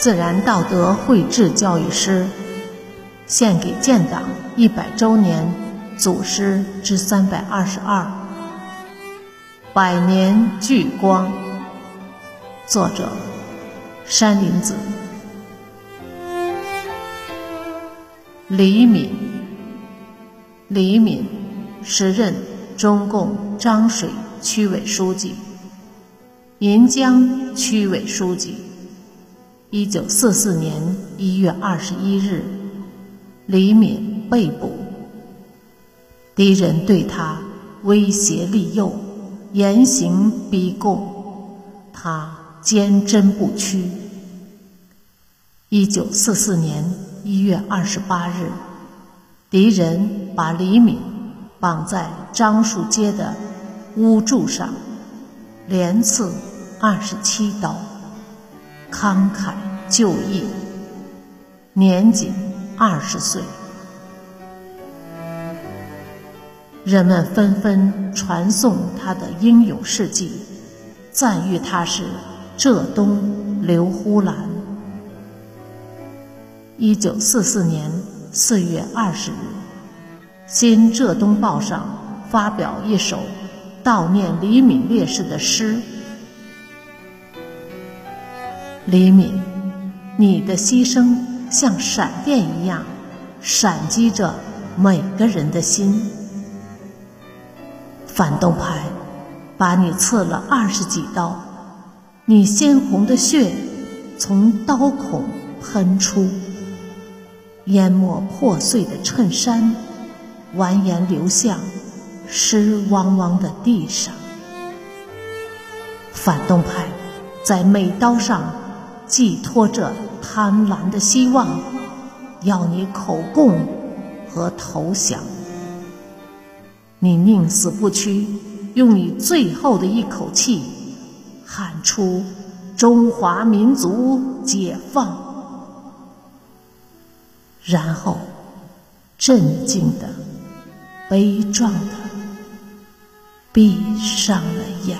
自然道德绘制教育诗，献给建党一百周年祖师之三百二十二。百年聚光，作者山林子。李敏，李敏，时任中共漳水区委书记、银江区委书记。一九四四年一月二十一日，李敏被捕。敌人对他威胁利诱，严刑逼供，他坚贞不屈。一九四四年一月二十八日，敌人把李敏绑在樟树街的屋柱上，连刺二十七刀。慷慨就义，年仅二十岁。人们纷纷传颂他的英勇事迹，赞誉他是浙东刘胡兰。一九四四年四月二十日，《新浙东报》上发表一首悼念李敏烈士的诗。李敏，你的牺牲像闪电一样闪击着每个人的心。反动派把你刺了二十几刀，你鲜红的血从刀孔喷出，淹没破碎的衬衫，蜿蜒流向湿汪汪的地上。反动派在每刀上。寄托着贪婪的希望，要你口供和投降。你宁死不屈，用你最后的一口气喊出“中华民族解放”，然后镇静的、悲壮的闭上了眼。